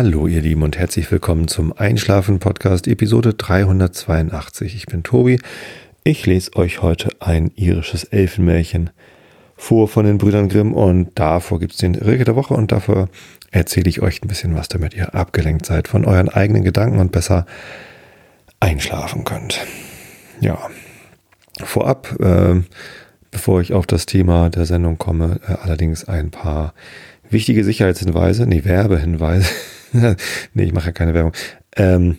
Hallo ihr Lieben und herzlich willkommen zum Einschlafen Podcast Episode 382. Ich bin Tobi. Ich lese euch heute ein irisches Elfenmärchen vor von den Brüdern Grimm und davor gibt es den Rilke der Woche und dafür erzähle ich euch ein bisschen was, damit ihr abgelenkt seid von euren eigenen Gedanken und besser einschlafen könnt. Ja, vorab, äh, bevor ich auf das Thema der Sendung komme, äh, allerdings ein paar wichtige Sicherheitshinweise, nee, Werbehinweise. nee, ich mache ja keine Werbung. Ähm,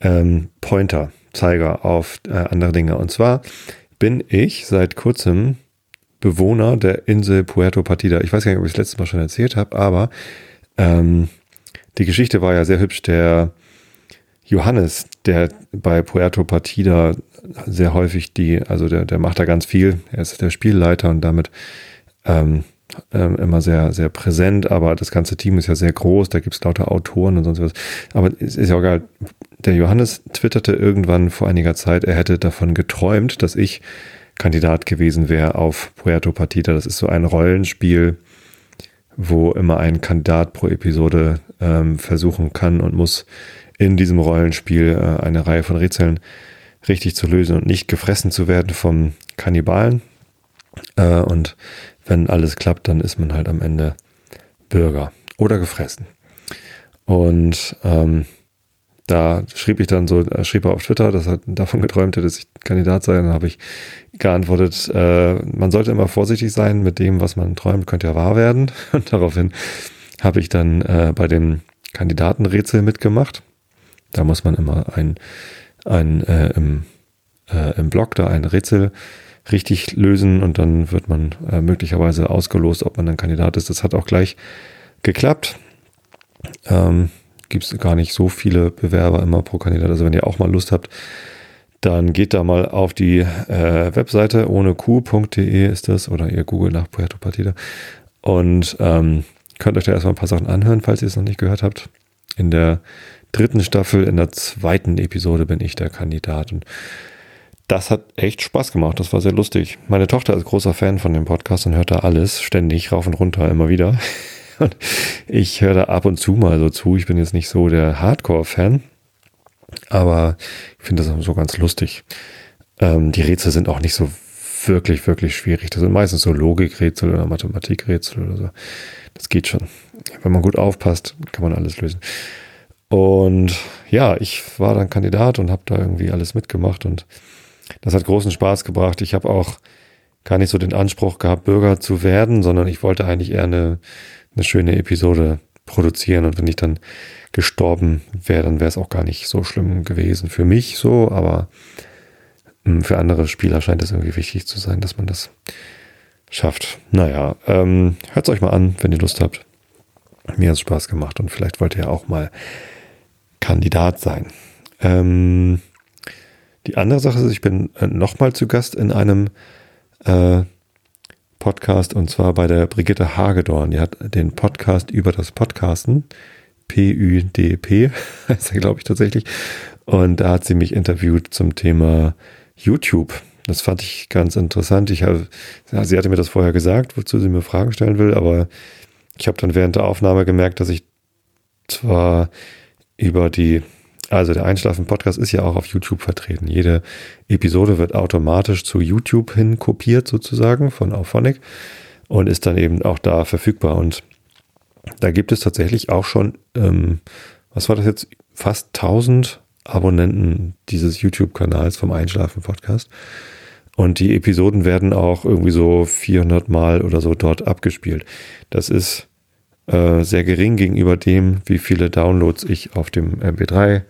ähm, Pointer, Zeiger auf äh, andere Dinge. Und zwar bin ich seit kurzem Bewohner der Insel Puerto Partida. Ich weiß gar nicht, ob ich es letztes Mal schon erzählt habe, aber ähm, die Geschichte war ja sehr hübsch. Der Johannes, der bei Puerto Partida sehr häufig die, also der, der macht da ganz viel. Er ist der Spielleiter und damit ähm, ähm, immer sehr, sehr präsent, aber das ganze Team ist ja sehr groß, da gibt es lauter Autoren und sonst was. Aber es ist ja auch egal. Der Johannes twitterte irgendwann vor einiger Zeit, er hätte davon geträumt, dass ich Kandidat gewesen wäre auf Puerto Partida. Das ist so ein Rollenspiel, wo immer ein Kandidat pro Episode ähm, versuchen kann und muss in diesem Rollenspiel äh, eine Reihe von Rätseln richtig zu lösen und nicht gefressen zu werden vom Kannibalen. Äh, und wenn alles klappt, dann ist man halt am Ende Bürger oder gefressen. Und ähm, da schrieb ich dann so, äh, schrieb er auf Twitter, dass er davon geträumt hätte, dass ich Kandidat sei. Dann habe ich geantwortet, äh, man sollte immer vorsichtig sein mit dem, was man träumt, könnte ja wahr werden. Und daraufhin habe ich dann äh, bei dem Kandidatenrätsel mitgemacht. Da muss man immer ein, ein äh, im, äh, im Blog da ein Rätsel richtig lösen und dann wird man äh, möglicherweise ausgelost, ob man ein Kandidat ist. Das hat auch gleich geklappt. Ähm, Gibt es gar nicht so viele Bewerber immer pro Kandidat. Also wenn ihr auch mal Lust habt, dann geht da mal auf die äh, Webseite ohne q.de ist das oder ihr googelt nach Puerto Partida und ähm, könnt euch da erstmal ein paar Sachen anhören, falls ihr es noch nicht gehört habt. In der dritten Staffel, in der zweiten Episode bin ich der Kandidat und das hat echt Spaß gemacht. Das war sehr lustig. Meine Tochter ist großer Fan von dem Podcast und hört da alles ständig rauf und runter immer wieder. Und ich höre da ab und zu mal so zu. Ich bin jetzt nicht so der Hardcore-Fan, aber ich finde das so ganz lustig. Ähm, die Rätsel sind auch nicht so wirklich, wirklich schwierig. Das sind meistens so Logikrätsel oder Mathematikrätsel oder so. Das geht schon. Wenn man gut aufpasst, kann man alles lösen. Und ja, ich war dann Kandidat und habe da irgendwie alles mitgemacht und das hat großen Spaß gebracht. Ich habe auch gar nicht so den Anspruch gehabt, Bürger zu werden, sondern ich wollte eigentlich eher eine, eine schöne Episode produzieren. Und wenn ich dann gestorben wäre, dann wäre es auch gar nicht so schlimm gewesen. Für mich so, aber hm, für andere Spieler scheint es irgendwie wichtig zu sein, dass man das schafft. Naja, ähm, hört es euch mal an, wenn ihr Lust habt. Mir hat es Spaß gemacht und vielleicht wollt ihr auch mal Kandidat sein. Ähm, die andere Sache ist, ich bin äh, nochmal zu Gast in einem äh, Podcast und zwar bei der Brigitte Hagedorn. Die hat den Podcast über das Podcasten. P-U-D-P heißt er, glaube ich, tatsächlich. Und da hat sie mich interviewt zum Thema YouTube. Das fand ich ganz interessant. Ich habe, sie hatte mir das vorher gesagt, wozu sie mir Fragen stellen will, aber ich habe dann während der Aufnahme gemerkt, dass ich zwar über die also der Einschlafen-Podcast ist ja auch auf YouTube vertreten. Jede Episode wird automatisch zu YouTube hin kopiert sozusagen von Auphonic und ist dann eben auch da verfügbar. Und da gibt es tatsächlich auch schon, ähm, was war das jetzt, fast 1000 Abonnenten dieses YouTube-Kanals vom Einschlafen-Podcast. Und die Episoden werden auch irgendwie so 400 Mal oder so dort abgespielt. Das ist äh, sehr gering gegenüber dem, wie viele Downloads ich auf dem MP3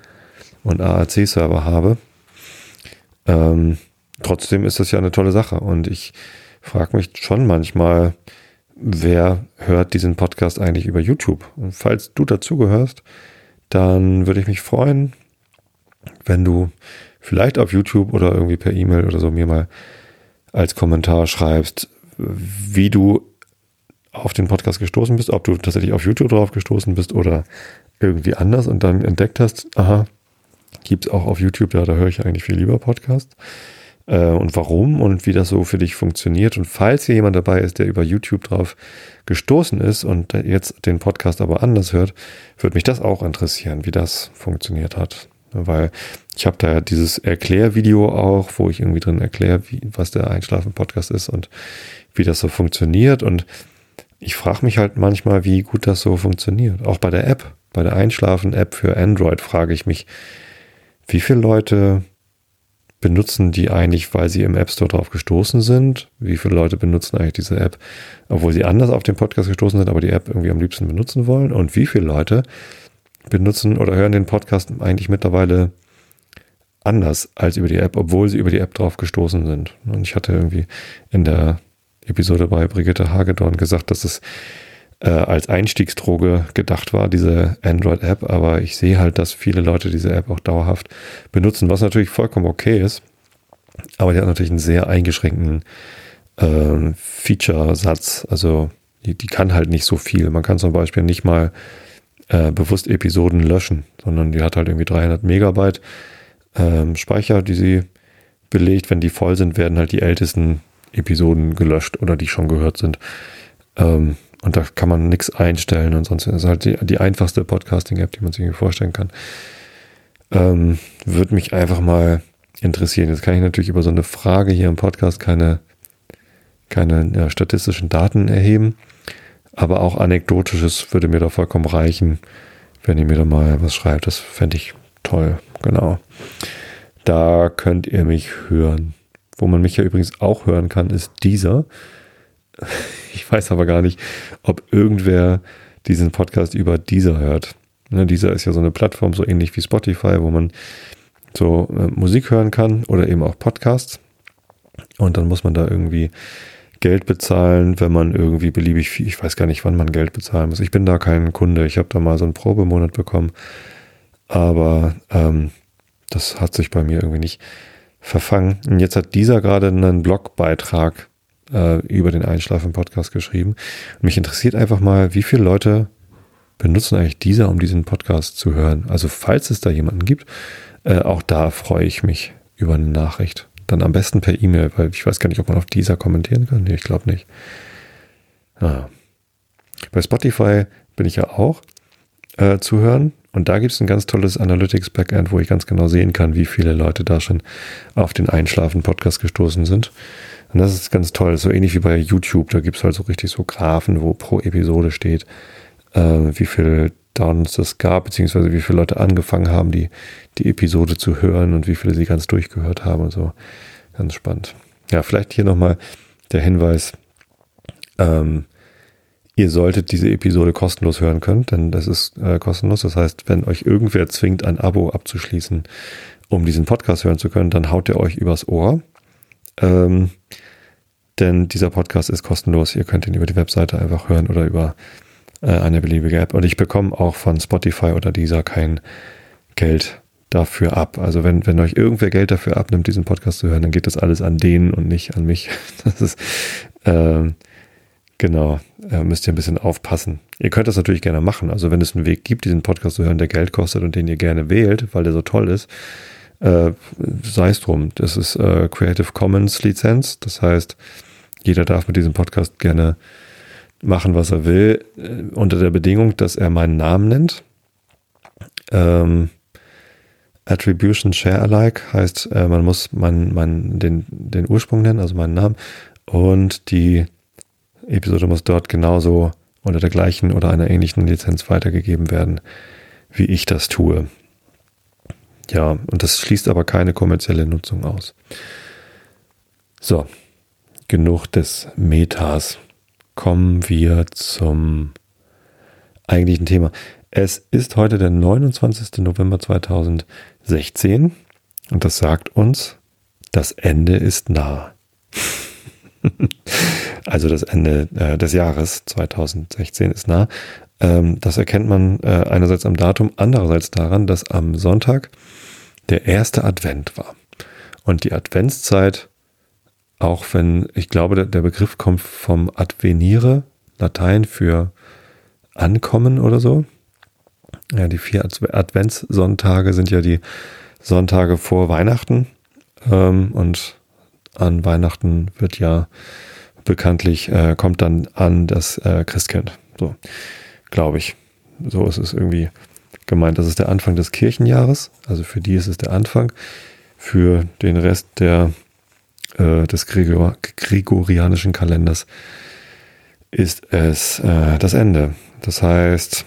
und AAC-Server habe. Ähm, trotzdem ist das ja eine tolle Sache und ich frage mich schon manchmal, wer hört diesen Podcast eigentlich über YouTube? Und falls du dazugehörst, dann würde ich mich freuen, wenn du vielleicht auf YouTube oder irgendwie per E-Mail oder so mir mal als Kommentar schreibst, wie du auf den Podcast gestoßen bist, ob du tatsächlich auf YouTube drauf gestoßen bist oder irgendwie anders und dann entdeckt hast, aha, Gibt es auch auf YouTube, ja, da höre ich eigentlich viel lieber Podcast. äh, und warum und wie das so für dich funktioniert. Und falls hier jemand dabei ist, der über YouTube drauf gestoßen ist und jetzt den Podcast aber anders hört, würde mich das auch interessieren, wie das funktioniert hat. Weil ich habe da dieses Erklärvideo auch, wo ich irgendwie drin erkläre, was der Einschlafen-Podcast ist und wie das so funktioniert. Und ich frage mich halt manchmal, wie gut das so funktioniert. Auch bei der App, bei der Einschlafen-App für Android frage ich mich, wie viele Leute benutzen die eigentlich, weil sie im App Store drauf gestoßen sind? Wie viele Leute benutzen eigentlich diese App, obwohl sie anders auf den Podcast gestoßen sind, aber die App irgendwie am liebsten benutzen wollen? Und wie viele Leute benutzen oder hören den Podcast eigentlich mittlerweile anders als über die App, obwohl sie über die App drauf gestoßen sind? Und ich hatte irgendwie in der Episode bei Brigitte Hagedorn gesagt, dass es äh, als Einstiegsdroge gedacht war, diese Android-App, aber ich sehe halt, dass viele Leute diese App auch dauerhaft benutzen, was natürlich vollkommen okay ist. Aber die hat natürlich einen sehr eingeschränkten äh, Feature-Satz. Also die, die kann halt nicht so viel. Man kann zum Beispiel nicht mal äh, bewusst Episoden löschen, sondern die hat halt irgendwie 300 Megabyte ähm, Speicher, die sie belegt. Wenn die voll sind, werden halt die ältesten Episoden gelöscht oder die schon gehört sind. Ähm, und da kann man nichts einstellen und sonst ist es halt die, die einfachste Podcasting-App, die man sich vorstellen kann. Ähm, Würde mich einfach mal interessieren. Jetzt kann ich natürlich über so eine Frage hier im Podcast keine, keine ja, statistischen Daten erheben, aber auch anekdotisches würde mir da vollkommen reichen, wenn ihr mir da mal was schreibt. Das fände ich toll, genau. Da könnt ihr mich hören. Wo man mich ja übrigens auch hören kann, ist dieser. Ich weiß aber gar nicht, ob irgendwer diesen Podcast über dieser hört. Ne, dieser ist ja so eine Plattform, so ähnlich wie Spotify, wo man so äh, Musik hören kann oder eben auch Podcasts. Und dann muss man da irgendwie Geld bezahlen, wenn man irgendwie beliebig viel, ich weiß gar nicht, wann man Geld bezahlen muss. Ich bin da kein Kunde. Ich habe da mal so einen Probemonat bekommen. Aber ähm, das hat sich bei mir irgendwie nicht verfangen. Und jetzt hat dieser gerade einen Blogbeitrag äh, über den Einschlafen-Podcast geschrieben. Und mich interessiert einfach mal, wie viele Leute benutzen eigentlich dieser, um diesen Podcast zu hören. Also falls es da jemanden gibt, äh, auch da freue ich mich über eine Nachricht. Dann am besten per E-Mail, weil ich weiß gar nicht, ob man auf dieser kommentieren kann. Nee, ich glaube nicht. Ah. Bei Spotify bin ich ja auch äh, zu hören. Und da gibt es ein ganz tolles Analytics-Backend, wo ich ganz genau sehen kann, wie viele Leute da schon auf den Einschlafen-Podcast gestoßen sind. Und das ist ganz toll, so ähnlich wie bei YouTube. Da gibt es halt so richtig so Graphen, wo pro Episode steht, äh, wie viel Downs es gab, beziehungsweise wie viele Leute angefangen haben, die, die Episode zu hören und wie viele sie ganz durchgehört haben und so. Ganz spannend. Ja, vielleicht hier nochmal der Hinweis, ähm, ihr solltet diese Episode kostenlos hören können, denn das ist äh, kostenlos. Das heißt, wenn euch irgendwer zwingt, ein Abo abzuschließen, um diesen Podcast hören zu können, dann haut er euch übers Ohr. Ähm, denn dieser Podcast ist kostenlos. Ihr könnt ihn über die Webseite einfach hören oder über äh, eine beliebige App. Und ich bekomme auch von Spotify oder dieser kein Geld dafür ab. Also wenn, wenn euch irgendwer Geld dafür abnimmt, diesen Podcast zu hören, dann geht das alles an denen und nicht an mich. Das ist äh, genau, äh, müsst ihr ein bisschen aufpassen. Ihr könnt das natürlich gerne machen. Also wenn es einen Weg gibt, diesen Podcast zu hören, der Geld kostet und den ihr gerne wählt, weil der so toll ist, äh, sei es drum. Das ist äh, Creative Commons Lizenz. Das heißt, jeder darf mit diesem Podcast gerne machen, was er will, äh, unter der Bedingung, dass er meinen Namen nennt. Ähm, Attribution Share Alike heißt, äh, man muss mein, mein, den, den Ursprung nennen, also meinen Namen. Und die Episode muss dort genauso unter der gleichen oder einer ähnlichen Lizenz weitergegeben werden, wie ich das tue. Ja, und das schließt aber keine kommerzielle Nutzung aus. So, genug des Metas. Kommen wir zum eigentlichen Thema. Es ist heute der 29. November 2016 und das sagt uns, das Ende ist nah. also das Ende äh, des Jahres 2016 ist nah. Ähm, das erkennt man äh, einerseits am Datum, andererseits daran, dass am Sonntag der erste Advent war. Und die Adventszeit auch wenn, ich glaube, der Begriff kommt vom Advenire, Latein für Ankommen oder so. Ja, die vier Adventssonntage sind ja die Sonntage vor Weihnachten. Ähm, und an Weihnachten wird ja bekanntlich, äh, kommt dann an das äh, Christkind. So, glaube ich. So ist es irgendwie gemeint. Das ist der Anfang des Kirchenjahres. Also für die ist es der Anfang. Für den Rest der, äh, des Gregor gregorianischen Kalenders ist es äh, das Ende. Das heißt,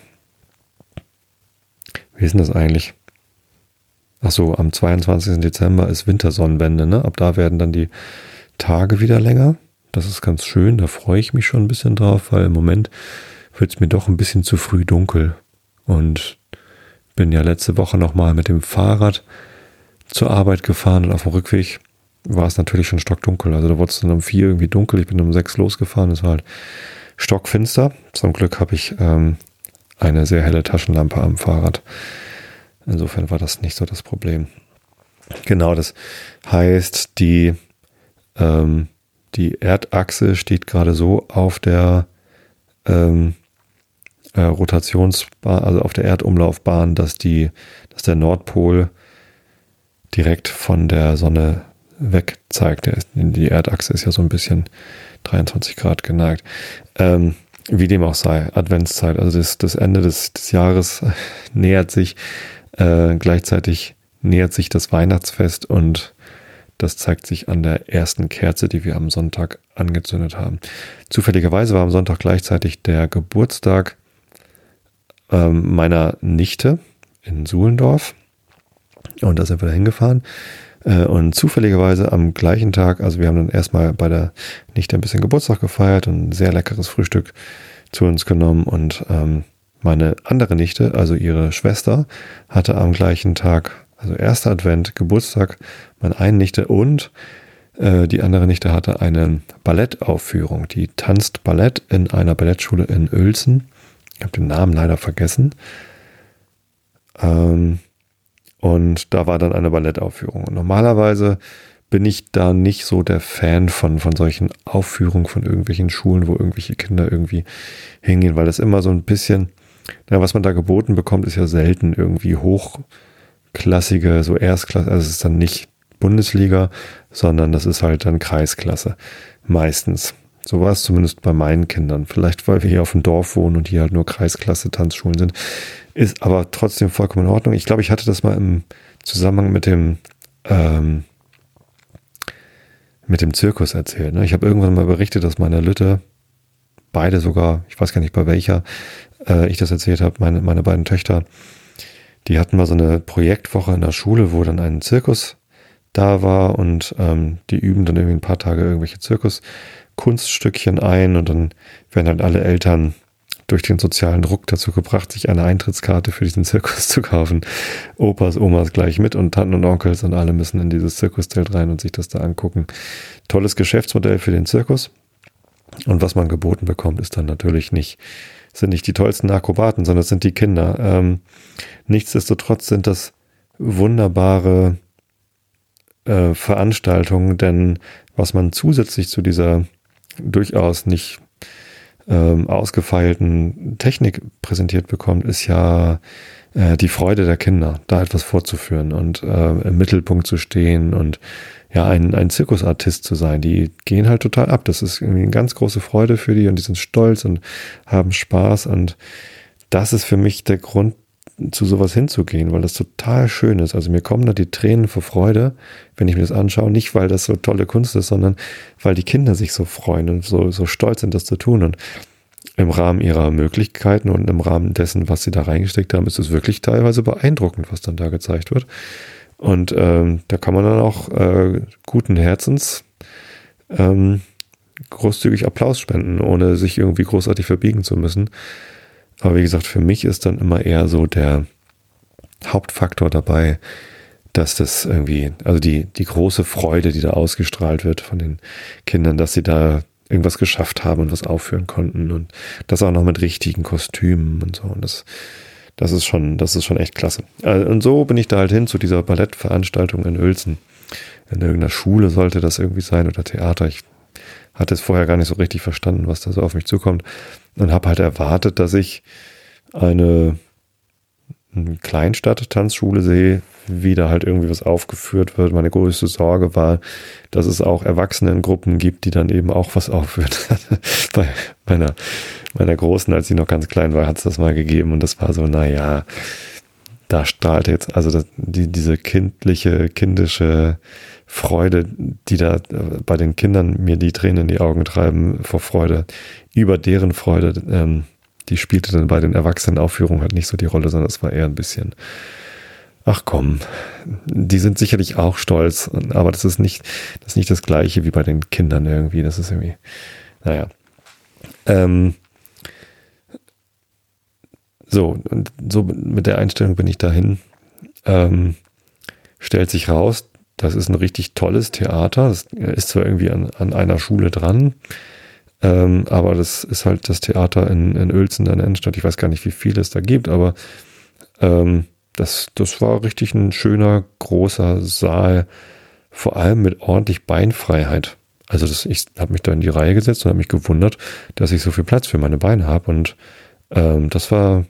wie ist denn das eigentlich? Ach so, am 22. Dezember ist Wintersonnenwende, ne? Ab da werden dann die Tage wieder länger. Das ist ganz schön, da freue ich mich schon ein bisschen drauf, weil im Moment wird es mir doch ein bisschen zu früh dunkel. Und bin ja letzte Woche nochmal mit dem Fahrrad zur Arbeit gefahren und auf dem Rückweg war es natürlich schon stockdunkel. Also da wurde es dann um vier irgendwie dunkel. Ich bin um sechs losgefahren. Es war halt stockfinster. Zum Glück habe ich ähm, eine sehr helle Taschenlampe am Fahrrad. Insofern war das nicht so das Problem. Genau, das heißt, die, ähm, die Erdachse steht gerade so auf der ähm, äh, Rotationsbahn, also auf der Erdumlaufbahn, dass die, dass der Nordpol direkt von der Sonne weg zeigt. Die Erdachse ist ja so ein bisschen 23 Grad geneigt. Ähm, wie dem auch sei, Adventszeit, also das, das Ende des, des Jahres nähert sich, äh, gleichzeitig nähert sich das Weihnachtsfest und das zeigt sich an der ersten Kerze, die wir am Sonntag angezündet haben. Zufälligerweise war am Sonntag gleichzeitig der Geburtstag ähm, meiner Nichte in Suhlendorf. Und da sind wir da hingefahren. Äh, und zufälligerweise am gleichen Tag, also wir haben dann erstmal bei der Nichte ein bisschen Geburtstag gefeiert und ein sehr leckeres Frühstück zu uns genommen. Und ähm, meine andere Nichte, also ihre Schwester, hatte am gleichen Tag, also erster Advent, Geburtstag, meine eine Nichte und äh, die andere Nichte hatte eine Ballettaufführung. Die tanzt Ballett in einer Ballettschule in Uelzen. Ich habe den Namen leider vergessen. Ähm, und da war dann eine Ballettaufführung. Und normalerweise bin ich da nicht so der Fan von, von solchen Aufführungen von irgendwelchen Schulen, wo irgendwelche Kinder irgendwie hingehen, weil das immer so ein bisschen, na, was man da geboten bekommt, ist ja selten irgendwie hochklassige, so Erstklasse, also es ist dann nicht Bundesliga, sondern das ist halt dann Kreisklasse. Meistens. So war es zumindest bei meinen Kindern. Vielleicht, weil wir hier auf dem Dorf wohnen und hier halt nur Kreisklasse Tanzschulen sind. Ist aber trotzdem vollkommen in Ordnung. Ich glaube, ich hatte das mal im Zusammenhang mit dem, ähm, mit dem Zirkus erzählt. Ne? Ich habe irgendwann mal berichtet, dass meine Lütte, beide sogar, ich weiß gar nicht bei welcher, äh, ich das erzählt habe, meine, meine beiden Töchter, die hatten mal so eine Projektwoche in der Schule, wo dann ein Zirkus da war und ähm, die üben dann irgendwie ein paar Tage irgendwelche Zirkuskunststückchen ein und dann werden halt alle Eltern durch den sozialen Druck dazu gebracht, sich eine Eintrittskarte für diesen Zirkus zu kaufen. Opas, Omas gleich mit und Tanten und Onkels und alle müssen in dieses Zirkuszelt rein und sich das da angucken. Tolles Geschäftsmodell für den Zirkus. Und was man geboten bekommt, ist dann natürlich nicht, sind nicht die tollsten Akrobaten, sondern es sind die Kinder. Ähm, nichtsdestotrotz sind das wunderbare äh, Veranstaltungen, denn was man zusätzlich zu dieser durchaus nicht ähm, ausgefeilten Technik präsentiert bekommt, ist ja äh, die Freude der Kinder, da etwas vorzuführen und äh, im Mittelpunkt zu stehen und ja, ein, ein Zirkusartist zu sein. Die gehen halt total ab. Das ist irgendwie eine ganz große Freude für die und die sind stolz und haben Spaß und das ist für mich der Grund, zu sowas hinzugehen, weil das total schön ist. Also mir kommen da die Tränen vor Freude, wenn ich mir das anschaue. Nicht, weil das so tolle Kunst ist, sondern weil die Kinder sich so freuen und so, so stolz sind, das zu tun. Und im Rahmen ihrer Möglichkeiten und im Rahmen dessen, was sie da reingesteckt haben, ist es wirklich teilweise beeindruckend, was dann da gezeigt wird. Und ähm, da kann man dann auch äh, guten Herzens ähm, großzügig Applaus spenden, ohne sich irgendwie großartig verbiegen zu müssen. Aber wie gesagt, für mich ist dann immer eher so der Hauptfaktor dabei, dass das irgendwie, also die, die große Freude, die da ausgestrahlt wird von den Kindern, dass sie da irgendwas geschafft haben und was aufführen konnten und das auch noch mit richtigen Kostümen und so. Und das, das ist schon, das ist schon echt klasse. Äh, und so bin ich da halt hin zu dieser Ballettveranstaltung in Uelzen. In irgendeiner Schule sollte das irgendwie sein oder Theater. Ich hatte es vorher gar nicht so richtig verstanden, was da so auf mich zukommt und habe halt erwartet, dass ich eine Kleinstadt-Tanzschule sehe, wie da halt irgendwie was aufgeführt wird. Meine größte Sorge war, dass es auch Erwachsenengruppen gibt, die dann eben auch was aufführt. Bei meiner, meiner Großen, als sie noch ganz klein war, hat es das mal gegeben und das war so, naja, da strahlt jetzt, also das, die, diese kindliche, kindische Freude, die da äh, bei den Kindern mir die Tränen in die Augen treiben vor Freude, über deren Freude, ähm, die spielte dann bei den Erwachsenenaufführungen halt nicht so die Rolle, sondern es war eher ein bisschen, ach komm, die sind sicherlich auch stolz, aber das ist nicht, das ist nicht das gleiche wie bei den Kindern irgendwie. Das ist irgendwie, naja. Ähm, so, und so mit der Einstellung bin ich dahin. Ähm, stellt sich raus, das ist ein richtig tolles Theater. Das ist zwar irgendwie an, an einer Schule dran, ähm, aber das ist halt das Theater in, in Uelzen, in der Innenstadt. Ich weiß gar nicht, wie viele es da gibt, aber ähm, das, das war richtig ein schöner, großer Saal, vor allem mit ordentlich Beinfreiheit. Also das, ich habe mich da in die Reihe gesetzt und habe mich gewundert, dass ich so viel Platz für meine Beine habe. Und ähm, das war,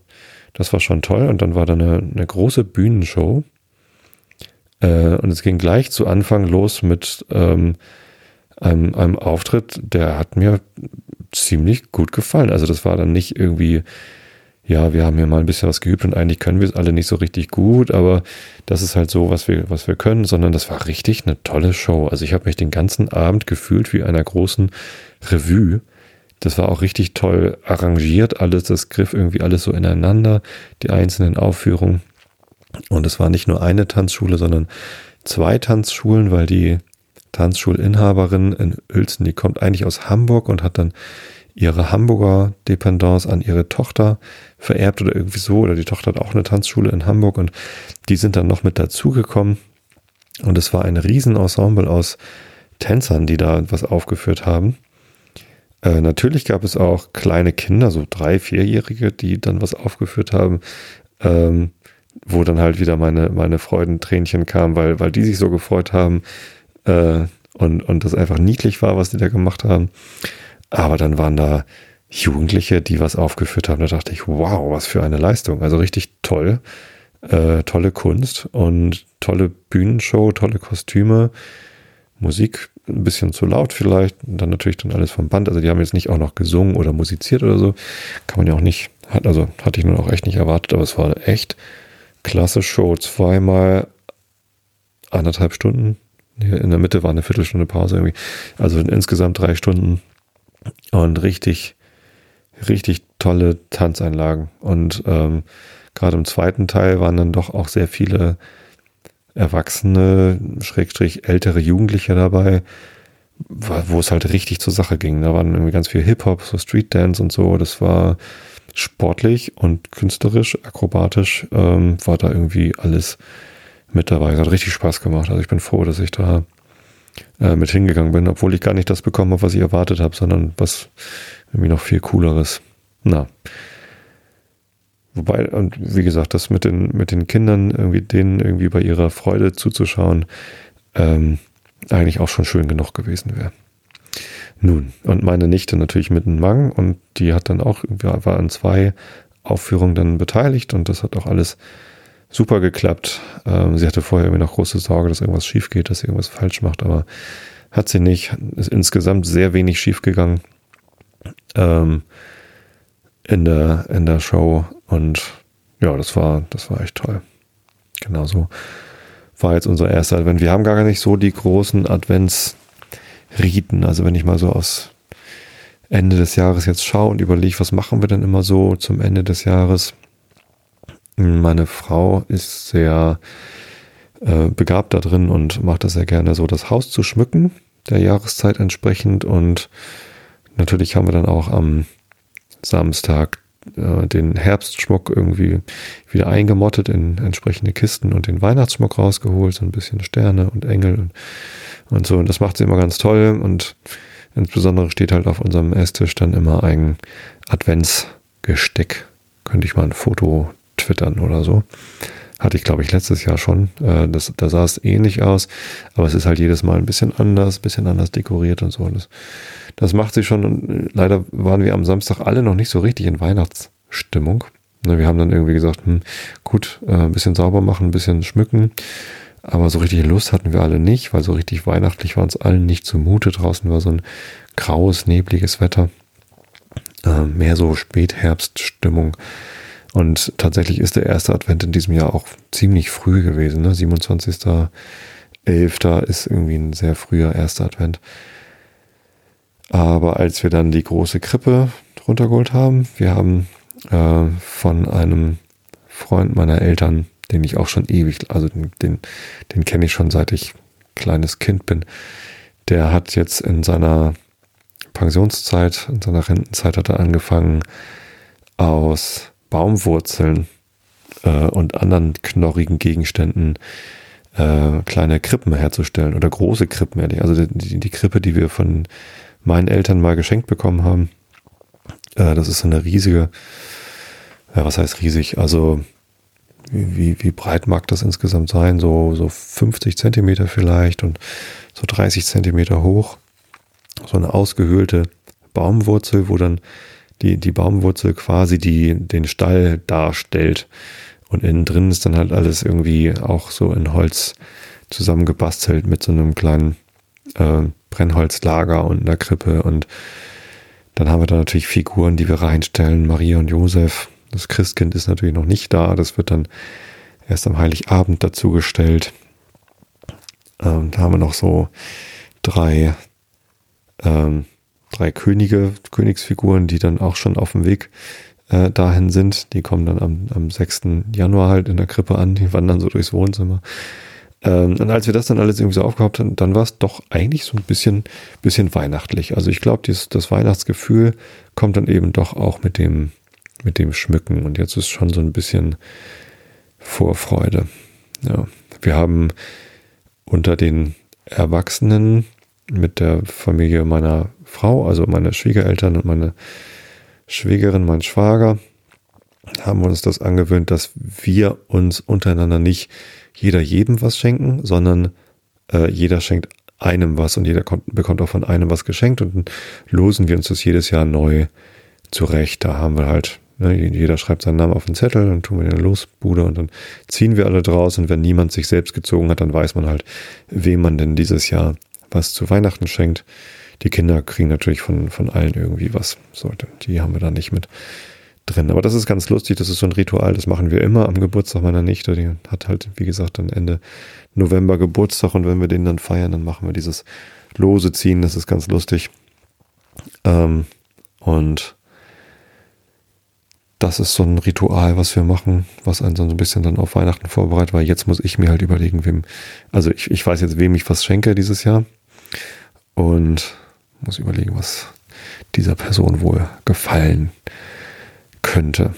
das war schon toll. Und dann war da eine, eine große Bühnenshow. Äh, und es ging gleich zu Anfang los mit ähm, einem, einem Auftritt, der hat mir ziemlich gut gefallen. Also das war dann nicht irgendwie, ja, wir haben hier mal ein bisschen was geübt und eigentlich können wir es alle nicht so richtig gut, aber das ist halt so, was wir, was wir können, sondern das war richtig eine tolle Show. Also ich habe mich den ganzen Abend gefühlt wie einer großen Revue. Das war auch richtig toll arrangiert, alles, das griff irgendwie alles so ineinander, die einzelnen Aufführungen. Und es war nicht nur eine Tanzschule, sondern zwei Tanzschulen, weil die Tanzschulinhaberin in Uelzen, die kommt eigentlich aus Hamburg und hat dann ihre Hamburger Dependance an ihre Tochter vererbt oder irgendwie so. Oder die Tochter hat auch eine Tanzschule in Hamburg und die sind dann noch mit dazugekommen. Und es war ein Riesenensemble aus Tänzern, die da was aufgeführt haben. Äh, natürlich gab es auch kleine Kinder, so drei, vierjährige, die dann was aufgeführt haben, ähm, wo dann halt wieder meine, meine Freudentränchen kamen, weil, weil die sich so gefreut haben äh, und, und das einfach niedlich war, was die da gemacht haben. Aber dann waren da Jugendliche, die was aufgeführt haben. Da dachte ich, wow, was für eine Leistung. Also richtig toll. Äh, tolle Kunst und tolle Bühnenshow, tolle Kostüme, Musik ein bisschen zu laut vielleicht und dann natürlich dann alles vom Band. Also die haben jetzt nicht auch noch gesungen oder musiziert oder so. Kann man ja auch nicht, also hatte ich nun auch echt nicht erwartet, aber es war echt klasse Show. Zweimal anderthalb Stunden. In der Mitte war eine Viertelstunde Pause irgendwie. Also insgesamt drei Stunden und richtig, richtig tolle Tanzeinlagen. Und ähm, gerade im zweiten Teil waren dann doch auch sehr viele Erwachsene, Schrägstrich ältere Jugendliche dabei, wo es halt richtig zur Sache ging. Da waren irgendwie ganz viel Hip-Hop, so Street Dance und so. Das war sportlich und künstlerisch, akrobatisch, ähm, war da irgendwie alles mit dabei. Es hat richtig Spaß gemacht. Also ich bin froh, dass ich da äh, mit hingegangen bin, obwohl ich gar nicht das bekommen habe, was ich erwartet habe, sondern was irgendwie noch viel cooleres. Na. Wobei, und wie gesagt, das mit den, mit den Kindern, irgendwie denen irgendwie bei ihrer Freude zuzuschauen, ähm, eigentlich auch schon schön genug gewesen wäre. Nun, und meine Nichte natürlich mit einem Mang und die hat dann auch, war an zwei Aufführungen dann beteiligt und das hat auch alles super geklappt. Ähm, sie hatte vorher irgendwie noch große Sorge, dass irgendwas schief geht, dass sie irgendwas falsch macht, aber hat sie nicht. Ist insgesamt sehr wenig schief gegangen ähm, in, der, in der Show und ja, das war, das war echt toll. Genauso war jetzt unser erster Advent. Wir haben gar nicht so die großen Adventsriten. Also wenn ich mal so aus Ende des Jahres jetzt schaue und überlege, was machen wir denn immer so zum Ende des Jahres, meine Frau ist sehr äh, begabt da drin und macht das sehr gerne so, das Haus zu schmücken, der Jahreszeit entsprechend. Und natürlich haben wir dann auch am Samstag äh, den Herbstschmuck irgendwie wieder eingemottet in entsprechende Kisten und den Weihnachtsschmuck rausgeholt, so ein bisschen Sterne und Engel und, und so. Und das macht sie immer ganz toll. Und insbesondere steht halt auf unserem Esstisch dann immer ein Adventsgesteck. Könnte ich mal ein Foto twittern oder so. Hatte ich, glaube ich, letztes Jahr schon. Äh, das, da sah es ähnlich aus, aber es ist halt jedes Mal ein bisschen anders, ein bisschen anders dekoriert und so. Das, das macht sich schon. Leider waren wir am Samstag alle noch nicht so richtig in Weihnachtsstimmung. Ne, wir haben dann irgendwie gesagt, hm, gut, äh, ein bisschen sauber machen, ein bisschen schmücken. Aber so richtig Lust hatten wir alle nicht, weil so richtig weihnachtlich war uns allen nicht zumute. Draußen war so ein graues, nebliges Wetter. Äh, mehr so Spätherbststimmung. Und tatsächlich ist der erste Advent in diesem Jahr auch ziemlich früh gewesen. Ne? 27.11. ist irgendwie ein sehr früher erster Advent. Aber als wir dann die große Krippe runtergeholt haben, wir haben äh, von einem Freund meiner Eltern, den ich auch schon ewig, also den, den, den kenne ich schon seit ich kleines Kind bin, der hat jetzt in seiner Pensionszeit, in seiner Rentenzeit hat er angefangen, aus Baumwurzeln äh, und anderen knorrigen Gegenständen äh, kleine Krippen herzustellen oder große Krippen, ehrlich. Also die, die Krippe, die wir von meinen Eltern mal geschenkt bekommen haben, äh, das ist eine riesige, ja, was heißt riesig? Also wie, wie breit mag das insgesamt sein? So, so 50 Zentimeter vielleicht und so 30 Zentimeter hoch. So eine ausgehöhlte Baumwurzel, wo dann die, die Baumwurzel quasi die, den Stall darstellt. Und innen drin ist dann halt alles irgendwie auch so in Holz zusammengebastelt mit so einem kleinen äh, Brennholzlager und einer Krippe. Und dann haben wir da natürlich Figuren, die wir reinstellen. Maria und Josef. Das Christkind ist natürlich noch nicht da. Das wird dann erst am Heiligabend dazugestellt. Ähm, da haben wir noch so drei ähm, drei Könige, Königsfiguren, die dann auch schon auf dem Weg äh, dahin sind. Die kommen dann am, am 6. Januar halt in der Krippe an, die wandern so durchs Wohnzimmer. Ähm, und als wir das dann alles irgendwie so aufgehabt haben, dann war es doch eigentlich so ein bisschen, bisschen weihnachtlich. Also ich glaube, das Weihnachtsgefühl kommt dann eben doch auch mit dem, mit dem Schmücken. Und jetzt ist schon so ein bisschen Vorfreude. Ja. Wir haben unter den Erwachsenen mit der Familie meiner Frau, also meine Schwiegereltern und meine Schwägerin, mein Schwager, haben uns das angewöhnt, dass wir uns untereinander nicht jeder jedem was schenken, sondern äh, jeder schenkt einem was und jeder kommt, bekommt auch von einem was geschenkt und dann losen wir uns das jedes Jahr neu zurecht. Da haben wir halt, ne, jeder schreibt seinen Namen auf den Zettel, dann tun wir den Losbude und dann ziehen wir alle draus und wenn niemand sich selbst gezogen hat, dann weiß man halt, wem man denn dieses Jahr was zu Weihnachten schenkt. Die Kinder kriegen natürlich von, von allen irgendwie was. Sollte. Die haben wir da nicht mit drin. Aber das ist ganz lustig. Das ist so ein Ritual. Das machen wir immer am Geburtstag meiner Nichte. Die hat halt, wie gesagt, dann Ende November Geburtstag. Und wenn wir den dann feiern, dann machen wir dieses Lose ziehen. Das ist ganz lustig. Ähm, und das ist so ein Ritual, was wir machen, was einen so ein bisschen dann auf Weihnachten vorbereitet, weil jetzt muss ich mir halt überlegen, wem, also ich, ich weiß jetzt, wem ich was schenke dieses Jahr und muss überlegen, was dieser Person wohl gefallen könnte.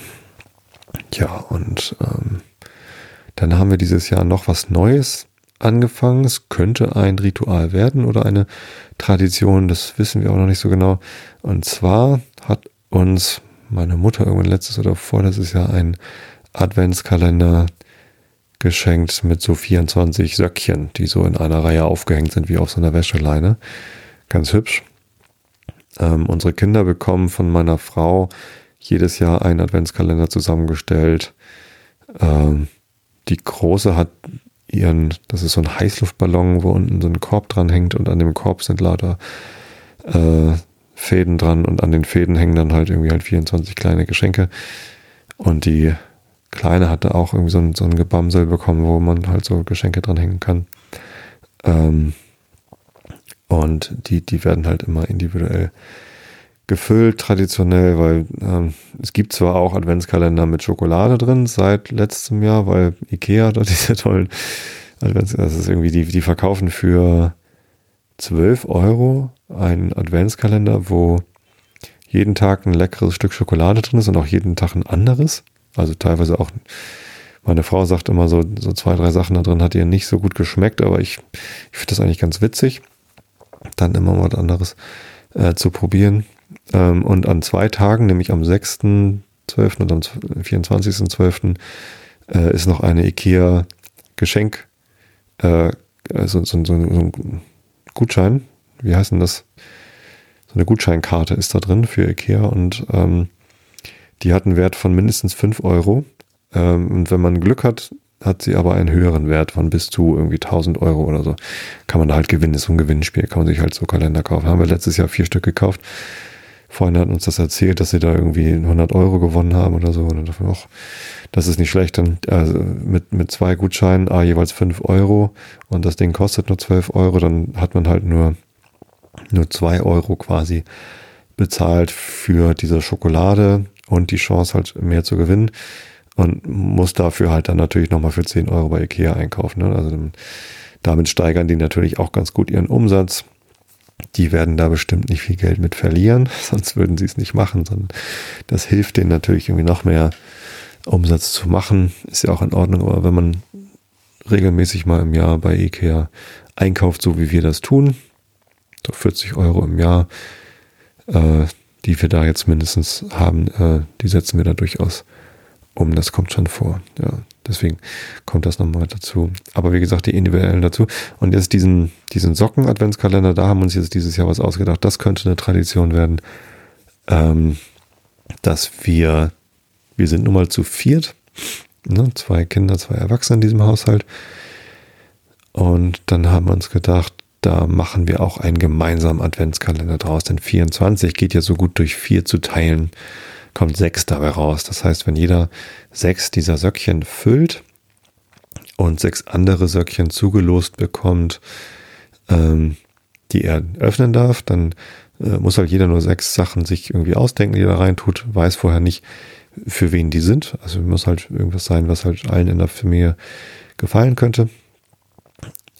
Ja, und ähm, dann haben wir dieses Jahr noch was Neues angefangen. Es könnte ein Ritual werden oder eine Tradition, das wissen wir auch noch nicht so genau. Und zwar hat uns meine Mutter irgendwann letztes oder vorletztes Jahr einen Adventskalender geschenkt mit so 24 Söckchen, die so in einer Reihe aufgehängt sind wie auf so einer Wäscheleine. Ganz hübsch. Ähm, unsere Kinder bekommen von meiner Frau jedes Jahr einen Adventskalender zusammengestellt. Ähm, die große hat ihren, das ist so ein Heißluftballon, wo unten so ein Korb dran hängt und an dem Korb sind lauter äh, Fäden dran und an den Fäden hängen dann halt irgendwie halt 24 kleine Geschenke. Und die Kleine hatte auch irgendwie so ein, so ein Gebamsel bekommen, wo man halt so Geschenke dran hängen kann. Ähm, und die, die werden halt immer individuell gefüllt, traditionell, weil ähm, es gibt zwar auch Adventskalender mit Schokolade drin seit letztem Jahr, weil Ikea da diese tollen Advents, das ist irgendwie, die, die verkaufen für 12 Euro einen Adventskalender, wo jeden Tag ein leckeres Stück Schokolade drin ist und auch jeden Tag ein anderes. Also teilweise auch, meine Frau sagt immer so, so zwei, drei Sachen da drin hat ihr nicht so gut geschmeckt, aber ich, ich finde das eigentlich ganz witzig, dann immer mal was anderes äh, zu probieren. Ähm, und an zwei Tagen, nämlich am 6.12. und am 24.12. Äh, ist noch eine IKEA Geschenk, äh, so, so, so, so ein Gutschein, wie heißt denn das? So eine Gutscheinkarte ist da drin für IKEA und ähm, Die hat einen Wert von mindestens 5 Euro. Ähm, und wenn man Glück hat, hat sie aber einen höheren Wert von bis zu irgendwie 1000 Euro oder so. Kann man da halt gewinnen, ist so ein Gewinnspiel, kann man sich halt so Kalender kaufen. Haben wir letztes Jahr vier Stück gekauft. Freunde hat uns das erzählt, dass sie da irgendwie 100 Euro gewonnen haben oder so. Und dann dachte ich, ach, das ist nicht schlecht. Dann also mit, mit zwei Gutscheinen, ah, jeweils 5 Euro und das Ding kostet nur 12 Euro, dann hat man halt nur, nur 2 Euro quasi bezahlt für diese Schokolade und die Chance halt mehr zu gewinnen und muss dafür halt dann natürlich nochmal für 10 Euro bei Ikea einkaufen. Ne? Also damit steigern die natürlich auch ganz gut ihren Umsatz. Die werden da bestimmt nicht viel Geld mit verlieren, sonst würden sie es nicht machen, sondern das hilft denen natürlich irgendwie noch mehr Umsatz zu machen. Ist ja auch in Ordnung, aber wenn man regelmäßig mal im Jahr bei Ikea einkauft, so wie wir das tun, so 40 Euro im Jahr, äh, die wir da jetzt mindestens haben, äh, die setzen wir da durchaus um. Das kommt schon vor. Ja, deswegen kommt das nochmal dazu. Aber wie gesagt, die individuellen dazu. Und jetzt diesen, diesen Socken-Adventskalender, da haben wir uns jetzt dieses Jahr was ausgedacht. Das könnte eine Tradition werden, ähm, dass wir, wir sind nun mal zu viert, ne? zwei Kinder, zwei Erwachsene in diesem Haushalt. Und dann haben wir uns gedacht, da machen wir auch einen gemeinsamen Adventskalender draus, denn 24 geht ja so gut durch vier zu teilen kommt sechs dabei raus. Das heißt, wenn jeder sechs dieser Söckchen füllt und sechs andere Söckchen zugelost bekommt, ähm, die er öffnen darf, dann äh, muss halt jeder nur sechs Sachen sich irgendwie ausdenken, die er da rein tut, weiß vorher nicht, für wen die sind. Also muss halt irgendwas sein, was halt allen in der Familie gefallen könnte.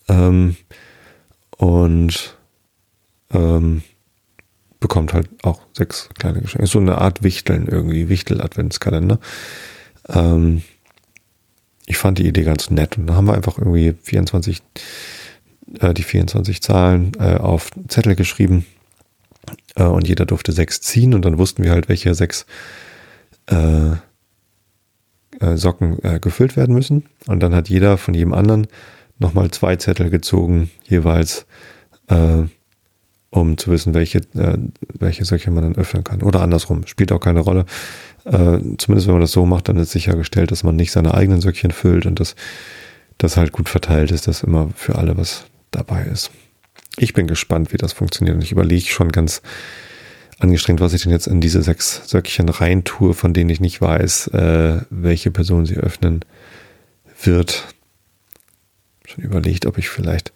Ähm, und ähm, bekommt halt auch sechs kleine Geschenke. Ist so eine Art Wichteln irgendwie, Wichtel-Adventskalender. Ähm, ich fand die Idee ganz nett und da haben wir einfach irgendwie 24, äh, die 24 Zahlen äh, auf Zettel geschrieben äh, und jeder durfte sechs ziehen und dann wussten wir halt, welche sechs äh, äh, Socken äh, gefüllt werden müssen und dann hat jeder von jedem anderen nochmal zwei Zettel gezogen, jeweils um zu wissen, welche, äh, welche Söckchen man dann öffnen kann. Oder andersrum, spielt auch keine Rolle. Äh, zumindest wenn man das so macht, dann ist sichergestellt, dass man nicht seine eigenen Söckchen füllt und dass das halt gut verteilt ist, dass immer für alle was dabei ist. Ich bin gespannt, wie das funktioniert und ich überlege schon ganz angestrengt, was ich denn jetzt in diese sechs Söckchen reintue, von denen ich nicht weiß, äh, welche Person sie öffnen wird. Schon überlegt, ob ich vielleicht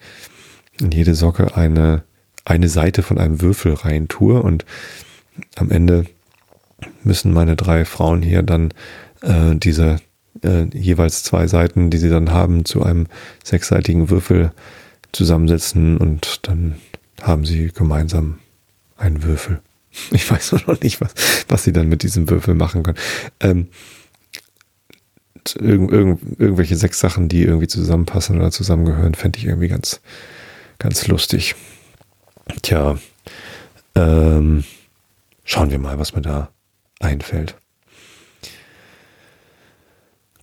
in jede Socke eine eine Seite von einem Würfel rein tue und am Ende müssen meine drei Frauen hier dann äh, diese äh, jeweils zwei Seiten, die sie dann haben, zu einem sechsseitigen Würfel zusammensetzen und dann haben sie gemeinsam einen Würfel. Ich weiß noch nicht, was, was sie dann mit diesem Würfel machen können. Ähm, irgend, irgend, irgendwelche sechs Sachen, die irgendwie zusammenpassen oder zusammengehören, fände ich irgendwie ganz, ganz lustig. Tja, ähm, schauen wir mal, was mir da einfällt.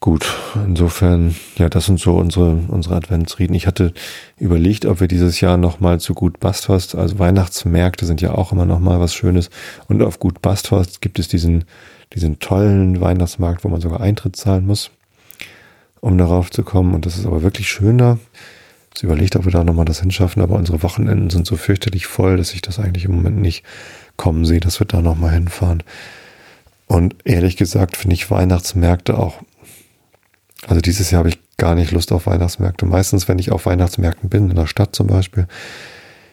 Gut, insofern, ja, das sind so unsere, unsere Adventsrieden. Ich hatte überlegt, ob wir dieses Jahr nochmal zu Gut Basthorst, also Weihnachtsmärkte sind ja auch immer nochmal was Schönes. Und auf Gut Basthorst gibt es diesen, diesen tollen Weihnachtsmarkt, wo man sogar Eintritt zahlen muss, um darauf zu kommen. Und das ist aber wirklich schön da. Sie überlegt, ob wir da nochmal das hinschaffen, aber unsere Wochenenden sind so fürchterlich voll, dass ich das eigentlich im Moment nicht kommen sehe, dass wir da nochmal hinfahren. Und ehrlich gesagt finde ich Weihnachtsmärkte auch, also dieses Jahr habe ich gar nicht Lust auf Weihnachtsmärkte. Meistens, wenn ich auf Weihnachtsmärkten bin, in der Stadt zum Beispiel,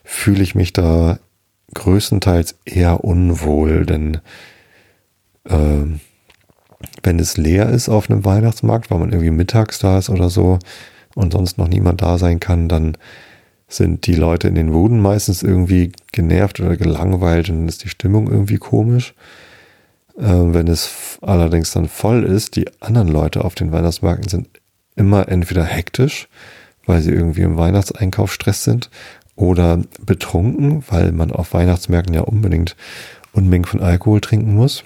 fühle ich mich da größtenteils eher unwohl, denn äh, wenn es leer ist auf einem Weihnachtsmarkt, weil man irgendwie mittags da ist oder so, und sonst noch niemand da sein kann, dann sind die Leute in den Wuden meistens irgendwie genervt oder gelangweilt und dann ist die Stimmung irgendwie komisch. Äh, wenn es allerdings dann voll ist, die anderen Leute auf den Weihnachtsmärkten sind immer entweder hektisch, weil sie irgendwie im Weihnachtseinkauf Stress sind, oder betrunken, weil man auf Weihnachtsmärkten ja unbedingt Unmengen von Alkohol trinken muss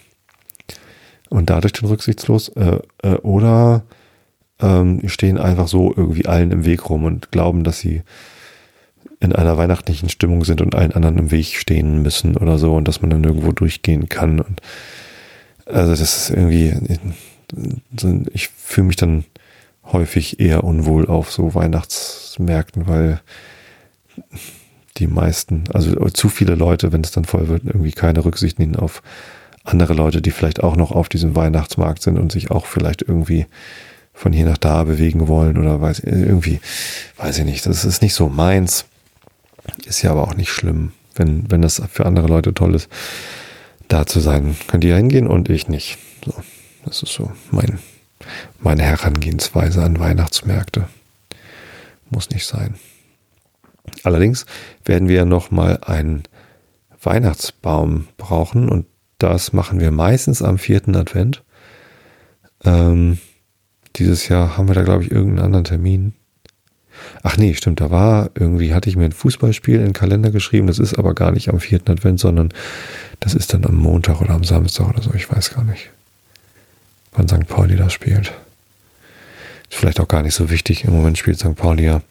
und dadurch den rücksichtslos, äh, äh, oder ähm, stehen einfach so irgendwie allen im Weg rum und glauben, dass sie in einer weihnachtlichen Stimmung sind und allen anderen im Weg stehen müssen oder so und dass man dann irgendwo durchgehen kann. Und Also das ist irgendwie, ich fühle mich dann häufig eher unwohl auf so Weihnachtsmärkten, weil die meisten, also zu viele Leute, wenn es dann voll wird, irgendwie keine Rücksicht nehmen auf andere Leute, die vielleicht auch noch auf diesem Weihnachtsmarkt sind und sich auch vielleicht irgendwie von hier nach da bewegen wollen oder weiß irgendwie, weiß ich nicht. Das ist nicht so meins. Ist ja aber auch nicht schlimm, wenn, wenn das für andere Leute toll ist, da zu sein. Könnt ihr hingehen und ich nicht. So, das ist so mein, meine Herangehensweise an Weihnachtsmärkte. Muss nicht sein. Allerdings werden wir noch mal einen Weihnachtsbaum brauchen und das machen wir meistens am vierten Advent. Ähm, dieses Jahr haben wir da, glaube ich, irgendeinen anderen Termin. Ach nee, stimmt, da war irgendwie, hatte ich mir ein Fußballspiel in den Kalender geschrieben. Das ist aber gar nicht am vierten Advent, sondern das ist dann am Montag oder am Samstag oder so. Ich weiß gar nicht, wann St. Pauli da spielt. Ist vielleicht auch gar nicht so wichtig. Im Moment spielt St. Pauli ja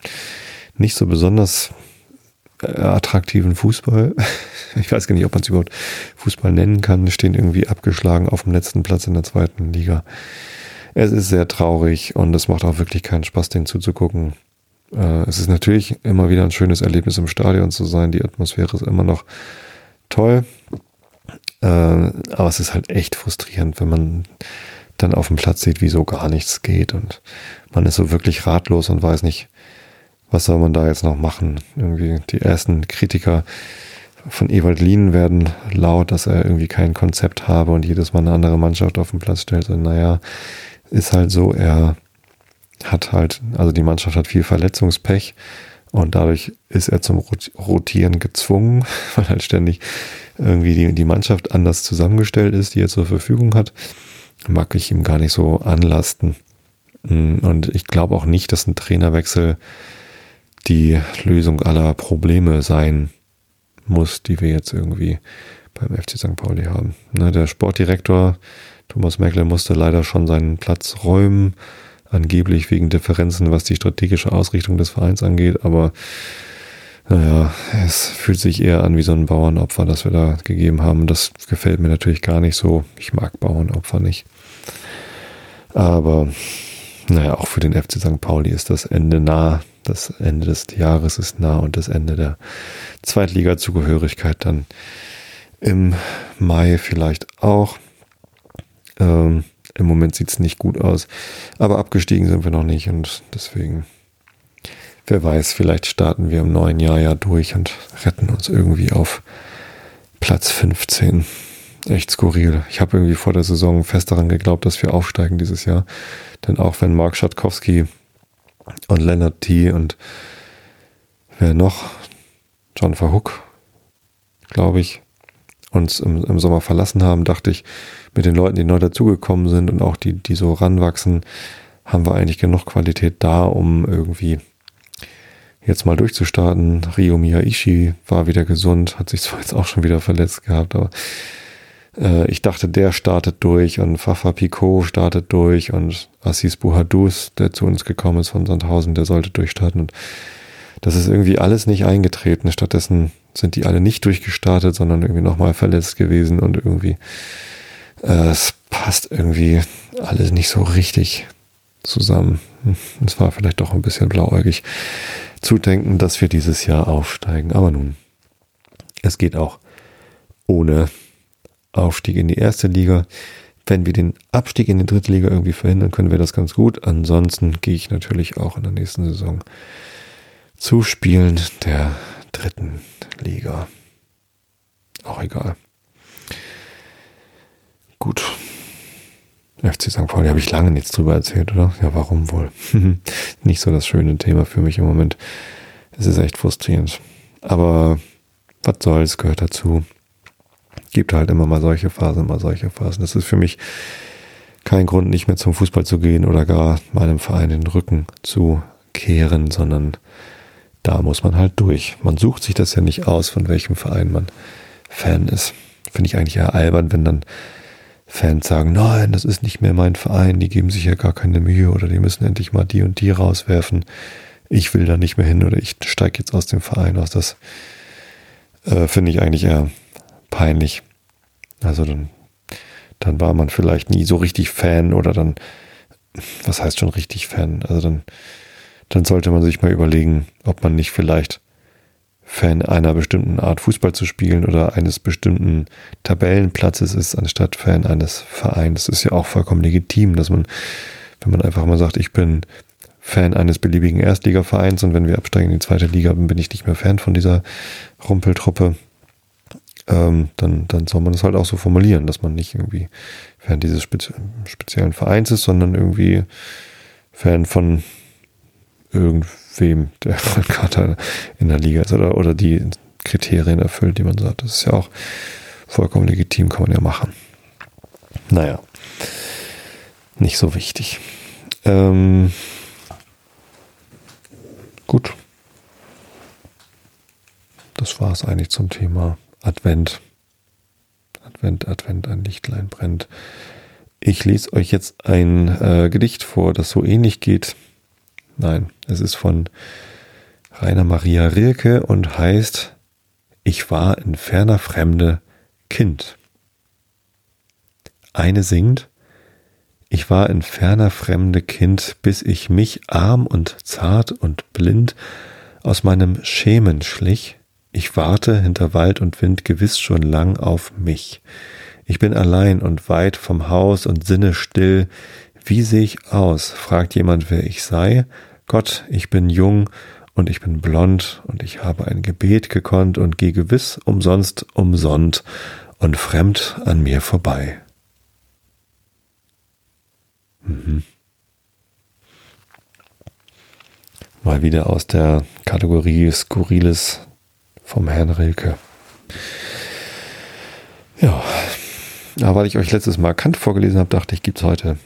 nicht so besonders äh, attraktiven Fußball. Ich weiß gar nicht, ob man es überhaupt Fußball nennen kann. Stehen irgendwie abgeschlagen auf dem letzten Platz in der zweiten Liga. Es ist sehr traurig und es macht auch wirklich keinen Spaß, den zuzugucken. Äh, es ist natürlich immer wieder ein schönes Erlebnis im Stadion zu sein. Die Atmosphäre ist immer noch toll. Äh, aber es ist halt echt frustrierend, wenn man dann auf dem Platz sieht, wie so gar nichts geht und man ist so wirklich ratlos und weiß nicht, was soll man da jetzt noch machen? Irgendwie die ersten Kritiker von Ewald Lien werden laut, dass er irgendwie kein Konzept habe und jedes Mal eine andere Mannschaft auf den Platz stellt. Und naja, ist halt so, er hat halt, also die Mannschaft hat viel Verletzungspech und dadurch ist er zum Rotieren gezwungen, weil halt ständig irgendwie die, die Mannschaft anders zusammengestellt ist, die er zur Verfügung hat. Mag ich ihm gar nicht so anlasten. Und ich glaube auch nicht, dass ein Trainerwechsel die Lösung aller Probleme sein muss, die wir jetzt irgendwie beim FC St. Pauli haben. Ne, der Sportdirektor Thomas Merkel musste leider schon seinen Platz räumen, angeblich wegen Differenzen, was die strategische Ausrichtung des Vereins angeht, aber naja, es fühlt sich eher an wie so ein Bauernopfer, das wir da gegeben haben. Das gefällt mir natürlich gar nicht so. Ich mag Bauernopfer nicht. Aber naja, auch für den FC St. Pauli ist das Ende nah. Das Ende des Jahres ist nah und das Ende der Zweitliga-Zugehörigkeit dann im Mai vielleicht auch. Ähm, Im Moment sieht es nicht gut aus, aber abgestiegen sind wir noch nicht und deswegen, wer weiß, vielleicht starten wir im neuen Jahr ja durch und retten uns irgendwie auf Platz 15. Echt skurril. Ich habe irgendwie vor der Saison fest daran geglaubt, dass wir aufsteigen dieses Jahr. Denn auch wenn Mark Schatkowski und Leonard T. und wer noch? John Verhook, glaube ich, uns im, im, Sommer verlassen haben, dachte ich, mit den Leuten, die neu dazugekommen sind und auch die, die so ranwachsen, haben wir eigentlich genug Qualität da, um irgendwie jetzt mal durchzustarten. Rio Miyaishi war wieder gesund, hat sich zwar jetzt auch schon wieder verletzt gehabt, aber äh, ich dachte, der startet durch und Fafa Picot startet durch und Assis Buhadus, der zu uns gekommen ist von Sandhausen, der sollte durchstarten und das ist irgendwie alles nicht eingetreten. Stattdessen sind die alle nicht durchgestartet, sondern irgendwie nochmal verletzt gewesen und irgendwie es passt irgendwie alles nicht so richtig zusammen. Es war vielleicht doch ein bisschen blauäugig zu denken, dass wir dieses Jahr aufsteigen. Aber nun, es geht auch ohne Aufstieg in die erste Liga. Wenn wir den Abstieg in die dritte Liga irgendwie verhindern, können wir das ganz gut. Ansonsten gehe ich natürlich auch in der nächsten Saison zu Spielen der dritten Liga. Auch egal. Gut. FC St. Pauli habe ich lange nichts drüber erzählt, oder? Ja, warum wohl? Nicht so das schöne Thema für mich im Moment. Es ist echt frustrierend. Aber was soll's, gehört dazu gibt halt immer mal solche Phasen, immer solche Phasen. Das ist für mich kein Grund, nicht mehr zum Fußball zu gehen oder gar meinem Verein den Rücken zu kehren, sondern da muss man halt durch. Man sucht sich das ja nicht aus, von welchem Verein man Fan ist. Finde ich eigentlich eher albern, wenn dann Fans sagen, nein, das ist nicht mehr mein Verein, die geben sich ja gar keine Mühe oder die müssen endlich mal die und die rauswerfen. Ich will da nicht mehr hin oder ich steige jetzt aus dem Verein aus. Das äh, finde ich eigentlich eher peinlich. Also dann, dann war man vielleicht nie so richtig Fan oder dann, was heißt schon richtig Fan? Also dann, dann sollte man sich mal überlegen, ob man nicht vielleicht Fan einer bestimmten Art Fußball zu spielen oder eines bestimmten Tabellenplatzes ist, anstatt Fan eines Vereins. Das ist ja auch vollkommen legitim, dass man, wenn man einfach mal sagt, ich bin Fan eines beliebigen Erstligavereins und wenn wir absteigen in die zweite Liga, bin ich nicht mehr Fan von dieser Rumpeltruppe, ähm, dann, dann soll man das halt auch so formulieren, dass man nicht irgendwie Fan dieses spezi speziellen Vereins ist, sondern irgendwie Fan von irgendwem, der gerade in der Liga ist oder, oder die Kriterien erfüllt, die man sagt. Das ist ja auch vollkommen legitim, kann man ja machen. Naja, nicht so wichtig. Ähm, gut. Das war es eigentlich zum Thema Advent. Advent, Advent, ein Lichtlein brennt. Ich lese euch jetzt ein äh, Gedicht vor, das so ähnlich geht. Nein, es ist von Rainer Maria Rilke und heißt Ich war in ferner Fremde Kind. Eine singt Ich war in ferner Fremde Kind, bis ich mich arm und zart und blind aus meinem Schemen schlich. Ich warte hinter Wald und Wind gewiss schon lang auf mich. Ich bin allein und weit vom Haus und sinne still. Wie seh ich aus? fragt jemand, wer ich sei. Gott, ich bin jung und ich bin blond und ich habe ein Gebet gekonnt und geh gewiss umsonst umsonnt und fremd an mir vorbei. Mhm. Mal wieder aus der Kategorie Skurriles vom Herrn Rilke. Ja, aber weil ich euch letztes Mal Kant vorgelesen habe, dachte ich, gibt es heute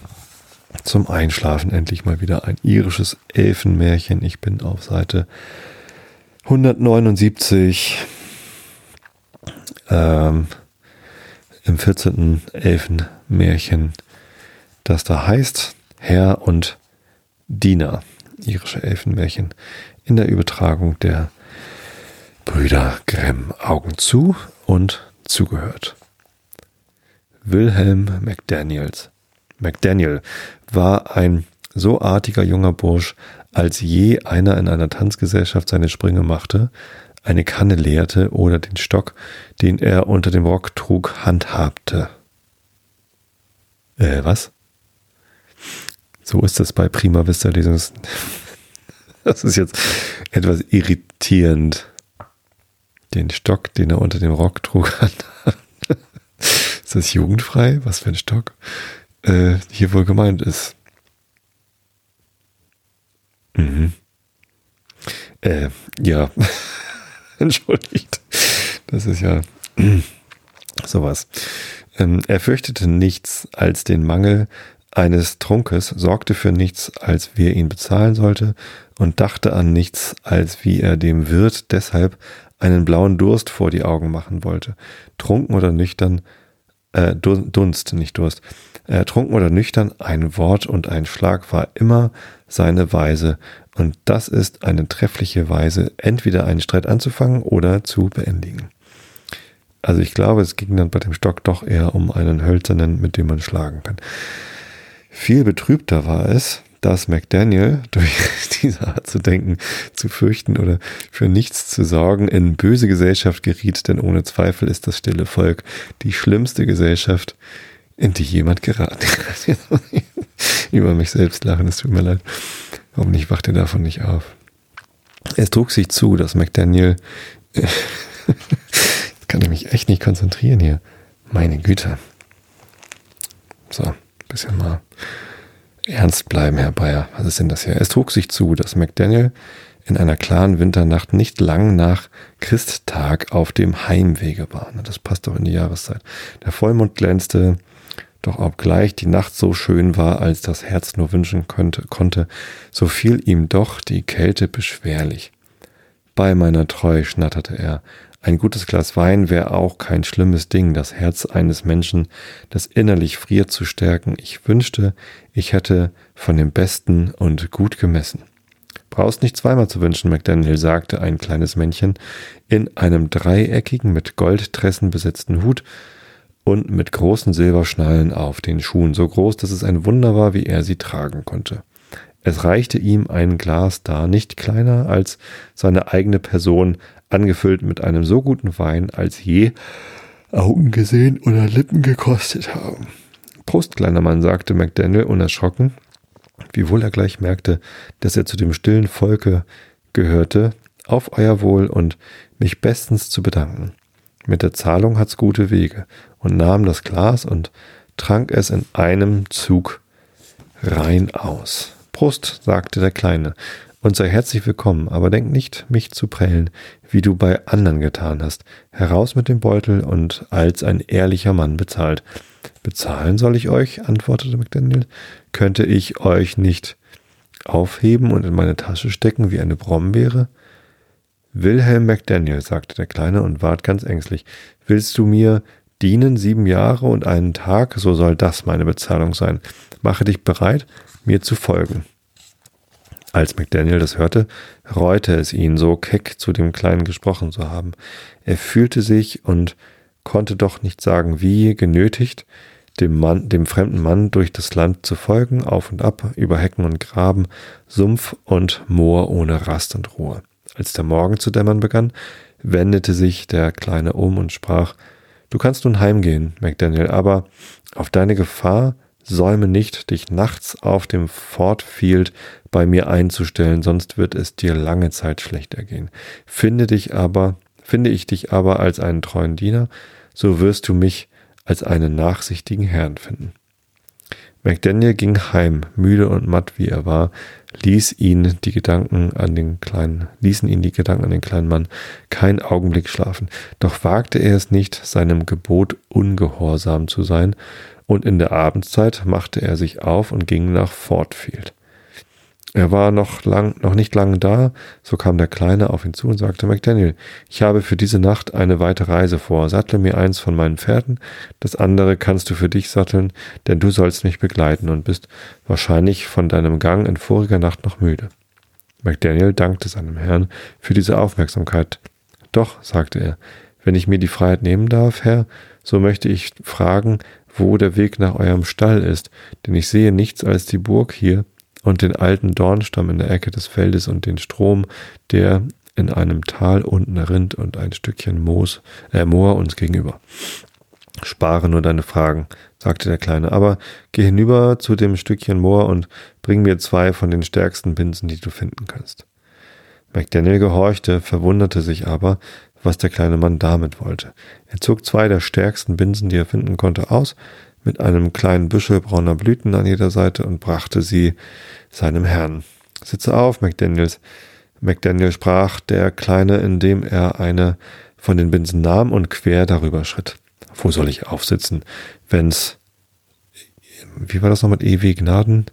zum Einschlafen endlich mal wieder ein irisches Elfenmärchen. Ich bin auf Seite 179 ähm, im 14. Elfenmärchen, das da heißt Herr und Diener. Irische Elfenmärchen in der Übertragung der Brüder Grimm. Augen zu und zugehört. Wilhelm McDaniels. McDaniel war ein so artiger junger Bursch, als je einer in einer Tanzgesellschaft seine Sprünge machte, eine Kanne leerte oder den Stock, den er unter dem Rock trug, handhabte. Äh, was? So ist das bei Prima Vista Lesungs. Das ist jetzt etwas irritierend. Den Stock, den er unter dem Rock trug, handhabte. Ist das jugendfrei? Was für ein Stock? Äh, hier wohl gemeint ist. Mhm. Äh, ja. Entschuldigt. Das ist ja sowas. Ähm, er fürchtete nichts als den Mangel eines Trunkes, sorgte für nichts, als wer ihn bezahlen sollte, und dachte an nichts, als wie er dem Wirt deshalb einen blauen Durst vor die Augen machen wollte. Trunken oder nüchtern, äh, Dunst, nicht Durst. Äh, trunken oder nüchtern, ein Wort und ein Schlag war immer seine Weise. Und das ist eine treffliche Weise, entweder einen Streit anzufangen oder zu beendigen. Also ich glaube, es ging dann bei dem Stock doch eher um einen hölzernen, mit dem man schlagen kann. Viel betrübter war es, dass McDaniel durch diese Art zu denken, zu fürchten oder für nichts zu sorgen in böse Gesellschaft geriet, denn ohne Zweifel ist das stille Volk die schlimmste Gesellschaft, in die jemand geraten ist. Über mich selbst lachen, es tut mir leid. Hoffentlich wacht er davon nicht auf. Es trug sich zu, dass McDaniel, kann ich mich echt nicht konzentrieren hier. Meine Güte. So, bisschen mal ernst bleiben, Herr Bayer. Was ist denn das hier? Es trug sich zu, dass McDaniel in einer klaren Winternacht nicht lang nach Christtag auf dem Heimwege war. Das passt doch in die Jahreszeit. Der Vollmond glänzte, doch obgleich die Nacht so schön war, als das Herz nur wünschen könnte, konnte, so fiel ihm doch die Kälte beschwerlich. Bei meiner Treu, schnatterte er, ein gutes Glas Wein wäre auch kein schlimmes Ding, das Herz eines Menschen, das innerlich friert, zu stärken. Ich wünschte, ich hätte von dem Besten und gut gemessen. Brauchst nicht zweimal zu wünschen, McDaniel, sagte ein kleines Männchen in einem dreieckigen, mit Goldtressen besetzten Hut und mit großen Silberschnallen auf den Schuhen, so groß, dass es ein Wunder war, wie er sie tragen konnte. Es reichte ihm ein Glas dar, nicht kleiner als seine eigene Person, angefüllt mit einem so guten Wein, als je Augen gesehen oder Lippen gekostet haben. Prost, kleiner Mann, sagte McDaniel unerschrocken, wiewohl er gleich merkte, dass er zu dem stillen Volke gehörte, auf euer Wohl und mich bestens zu bedanken. Mit der Zahlung hat's gute Wege und nahm das Glas und trank es in einem Zug rein aus. Prost, sagte der Kleine, und sei herzlich willkommen, aber denk nicht, mich zu prellen, wie du bei anderen getan hast. Heraus mit dem Beutel und als ein ehrlicher Mann bezahlt. Bezahlen soll ich euch, antwortete McDaniel. Könnte ich euch nicht aufheben und in meine Tasche stecken wie eine Brombeere? Wilhelm McDaniel, sagte der Kleine und ward ganz ängstlich. Willst du mir dienen sieben Jahre und einen Tag? So soll das meine Bezahlung sein. Mache dich bereit, mir zu folgen. Als McDaniel das hörte, reute es ihn, so keck zu dem Kleinen gesprochen zu haben. Er fühlte sich und konnte doch nicht sagen, wie genötigt, dem Mann, dem fremden Mann durch das Land zu folgen, auf und ab, über Hecken und Graben, Sumpf und Moor ohne Rast und Ruhe. Als der Morgen zu dämmern begann, wendete sich der Kleine um und sprach, Du kannst nun heimgehen, McDaniel, aber auf deine Gefahr säume nicht, dich nachts auf dem Fort Field bei mir einzustellen, sonst wird es dir lange Zeit schlecht ergehen. Finde dich aber, finde ich dich aber als einen treuen Diener, so wirst du mich als einen nachsichtigen Herrn finden. McDaniel ging heim, müde und matt wie er war, ließ ihn die Gedanken an den kleinen, ließen ihn die Gedanken an den kleinen Mann keinen Augenblick schlafen. Doch wagte er es nicht, seinem Gebot ungehorsam zu sein, und in der Abendszeit machte er sich auf und ging nach Fortfield. Er war noch lang, noch nicht lange da, so kam der Kleine auf ihn zu und sagte, McDaniel, ich habe für diese Nacht eine weite Reise vor. Sattle mir eins von meinen Pferden, das andere kannst du für dich satteln, denn du sollst mich begleiten und bist wahrscheinlich von deinem Gang in voriger Nacht noch müde. McDaniel dankte seinem Herrn für diese Aufmerksamkeit. Doch, sagte er, wenn ich mir die Freiheit nehmen darf, Herr, so möchte ich fragen, wo der Weg nach eurem Stall ist, denn ich sehe nichts als die Burg hier und den alten Dornstamm in der Ecke des Feldes und den Strom, der in einem Tal unten rinnt und ein Stückchen Moos, äh, Moor uns gegenüber. Spare nur deine Fragen, sagte der Kleine, aber geh hinüber zu dem Stückchen Moor und bring mir zwei von den stärksten Binsen, die du finden kannst. McDaniel gehorchte, verwunderte sich aber, was der kleine Mann damit wollte. Er zog zwei der stärksten Binsen, die er finden konnte, aus, mit einem kleinen Büschel brauner Blüten an jeder Seite und brachte sie seinem Herrn. Sitze auf, McDaniels. McDaniel sprach der Kleine, indem er eine von den Binsen nahm und quer darüber schritt. Wo soll ich aufsitzen, wenn's, wie war das noch mit EW Gnaden?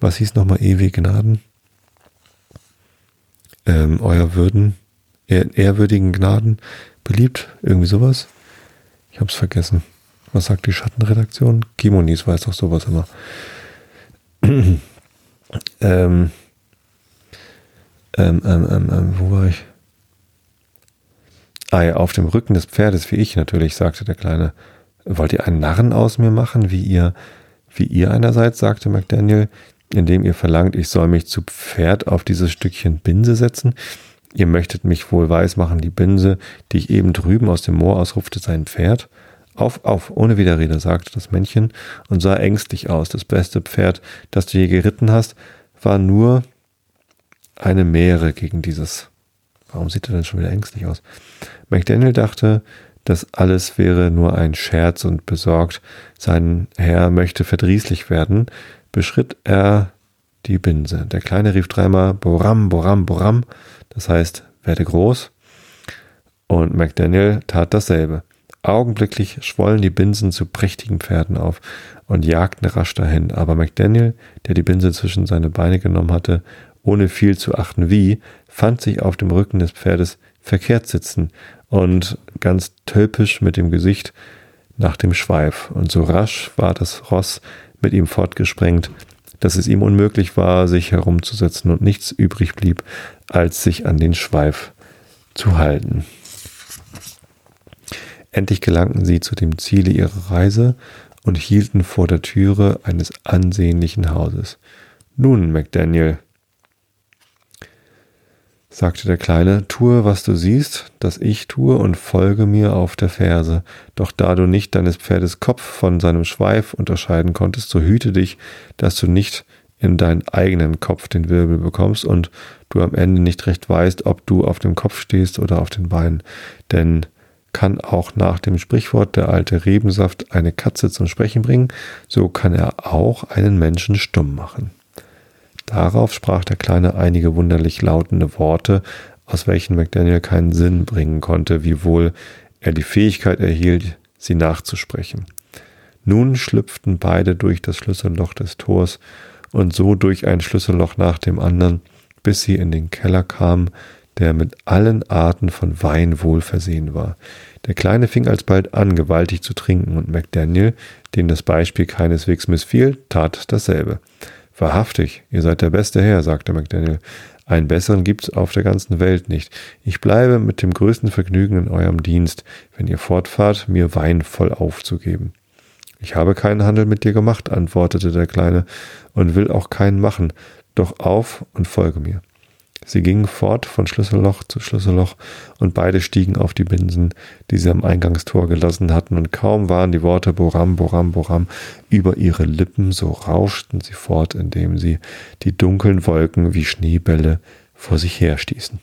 Was hieß nochmal EW Gnaden? Ähm, euer Würden, ehrwürdigen Gnaden beliebt, irgendwie sowas. Ich hab's vergessen. Was sagt die Schattenredaktion? Kimonis weiß doch sowas immer. ähm, ähm, ähm, ähm, ähm, wo war ich? Ah ja, auf dem Rücken des Pferdes, wie ich natürlich, sagte der Kleine. Wollt ihr einen Narren aus mir machen, wie ihr, wie ihr einerseits, sagte McDaniel, indem ihr verlangt, ich soll mich zu Pferd auf dieses Stückchen Binse setzen? Ihr möchtet mich wohl weismachen, die Binse, die ich eben drüben aus dem Moor ausrufte, sei ein Pferd? Auf, auf, ohne Widerrede, sagte das Männchen und sah ängstlich aus. Das beste Pferd, das du je geritten hast, war nur eine Meere gegen dieses. Warum sieht er denn schon wieder ängstlich aus? McDaniel dachte, das alles wäre nur ein Scherz und besorgt, sein Herr möchte verdrießlich werden, beschritt er die Binse. Der Kleine rief dreimal Boram, Boram, Boram, das heißt, werde groß. Und McDaniel tat dasselbe. Augenblicklich schwollen die Binsen zu prächtigen Pferden auf und jagten rasch dahin, aber McDaniel, der die Binse zwischen seine Beine genommen hatte, ohne viel zu achten wie, fand sich auf dem Rücken des Pferdes verkehrt sitzen und ganz tölpisch mit dem Gesicht nach dem Schweif, und so rasch war das Ross mit ihm fortgesprengt, dass es ihm unmöglich war, sich herumzusetzen und nichts übrig blieb, als sich an den Schweif zu halten. Endlich gelangten sie zu dem Ziele ihrer Reise und hielten vor der Türe eines ansehnlichen Hauses. Nun, McDaniel, sagte der Kleine, tue, was du siehst, dass ich tue, und folge mir auf der Ferse. Doch da du nicht deines Pferdes Kopf von seinem Schweif unterscheiden konntest, so hüte dich, dass du nicht in deinen eigenen Kopf den Wirbel bekommst und du am Ende nicht recht weißt, ob du auf dem Kopf stehst oder auf den Beinen. Denn kann auch nach dem Sprichwort der alte Rebensaft eine Katze zum Sprechen bringen, so kann er auch einen Menschen stumm machen. Darauf sprach der Kleine einige wunderlich lautende Worte, aus welchen McDaniel keinen Sinn bringen konnte, wiewohl er die Fähigkeit erhielt, sie nachzusprechen. Nun schlüpften beide durch das Schlüsselloch des Tors und so durch ein Schlüsselloch nach dem anderen, bis sie in den Keller kamen, der mit allen Arten von Wein wohl versehen war. Der Kleine fing alsbald an, gewaltig zu trinken, und McDaniel, dem das Beispiel keineswegs missfiel, tat dasselbe. Wahrhaftig, ihr seid der beste Herr, sagte McDaniel. Einen besseren gibt's auf der ganzen Welt nicht. Ich bleibe mit dem größten Vergnügen in eurem Dienst, wenn ihr fortfahrt, mir Wein voll aufzugeben. Ich habe keinen Handel mit dir gemacht, antwortete der Kleine, und will auch keinen machen, doch auf und folge mir. Sie gingen fort von Schlüsselloch zu Schlüsselloch und beide stiegen auf die Binsen, die sie am Eingangstor gelassen hatten, und kaum waren die Worte Boram, Boram, Boram über ihre Lippen, so rauschten sie fort, indem sie die dunklen Wolken wie Schneebälle vor sich herstießen.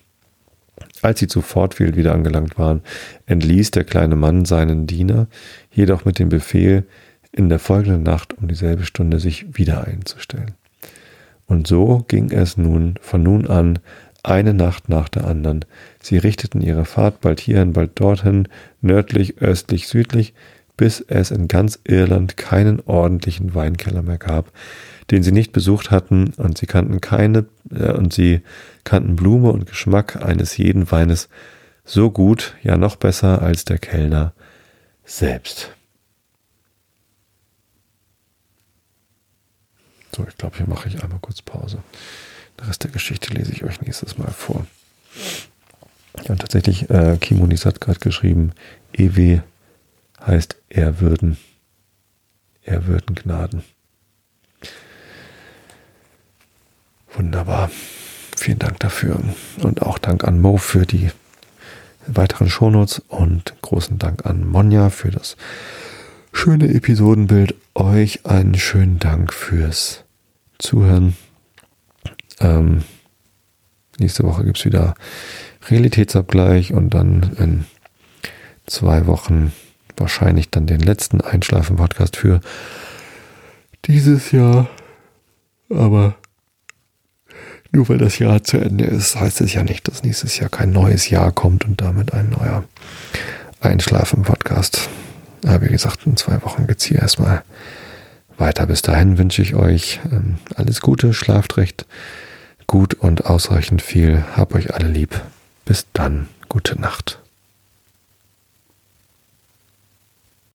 Als sie zu Fortfield wieder angelangt waren, entließ der kleine Mann seinen Diener, jedoch mit dem Befehl, in der folgenden Nacht um dieselbe Stunde sich wieder einzustellen. Und so ging es nun von nun an eine Nacht nach der anderen. Sie richteten ihre Fahrt bald hierhin, bald dorthin, nördlich, östlich, südlich, bis es in ganz Irland keinen ordentlichen Weinkeller mehr gab, den sie nicht besucht hatten, und sie kannten keine, äh, und sie kannten Blume und Geschmack eines jeden Weines so gut, ja noch besser als der Kellner selbst. So, ich glaube, hier mache ich einmal kurz Pause. Den Rest der Geschichte lese ich euch nächstes Mal vor. Ja, und tatsächlich, äh, Kimonis hat gerade geschrieben, EW heißt Erwürden. Erwürden Gnaden. Wunderbar. Vielen Dank dafür. Und auch Dank an Mo für die weiteren Shownotes und großen Dank an Monja für das schöne Episodenbild. Euch einen schönen Dank fürs Zuhören. Ähm, nächste Woche gibt es wieder Realitätsabgleich und dann in zwei Wochen wahrscheinlich dann den letzten Einschlafen-Podcast für dieses Jahr. Aber nur weil das Jahr zu Ende ist, heißt es ja nicht, dass nächstes Jahr kein neues Jahr kommt und damit ein neuer Einschlafen-Podcast. Aber wie gesagt, in zwei Wochen geht es hier erstmal weiter. Bis dahin wünsche ich euch ähm, alles Gute, schlaft recht gut und ausreichend viel. Hab euch alle lieb. Bis dann, gute Nacht.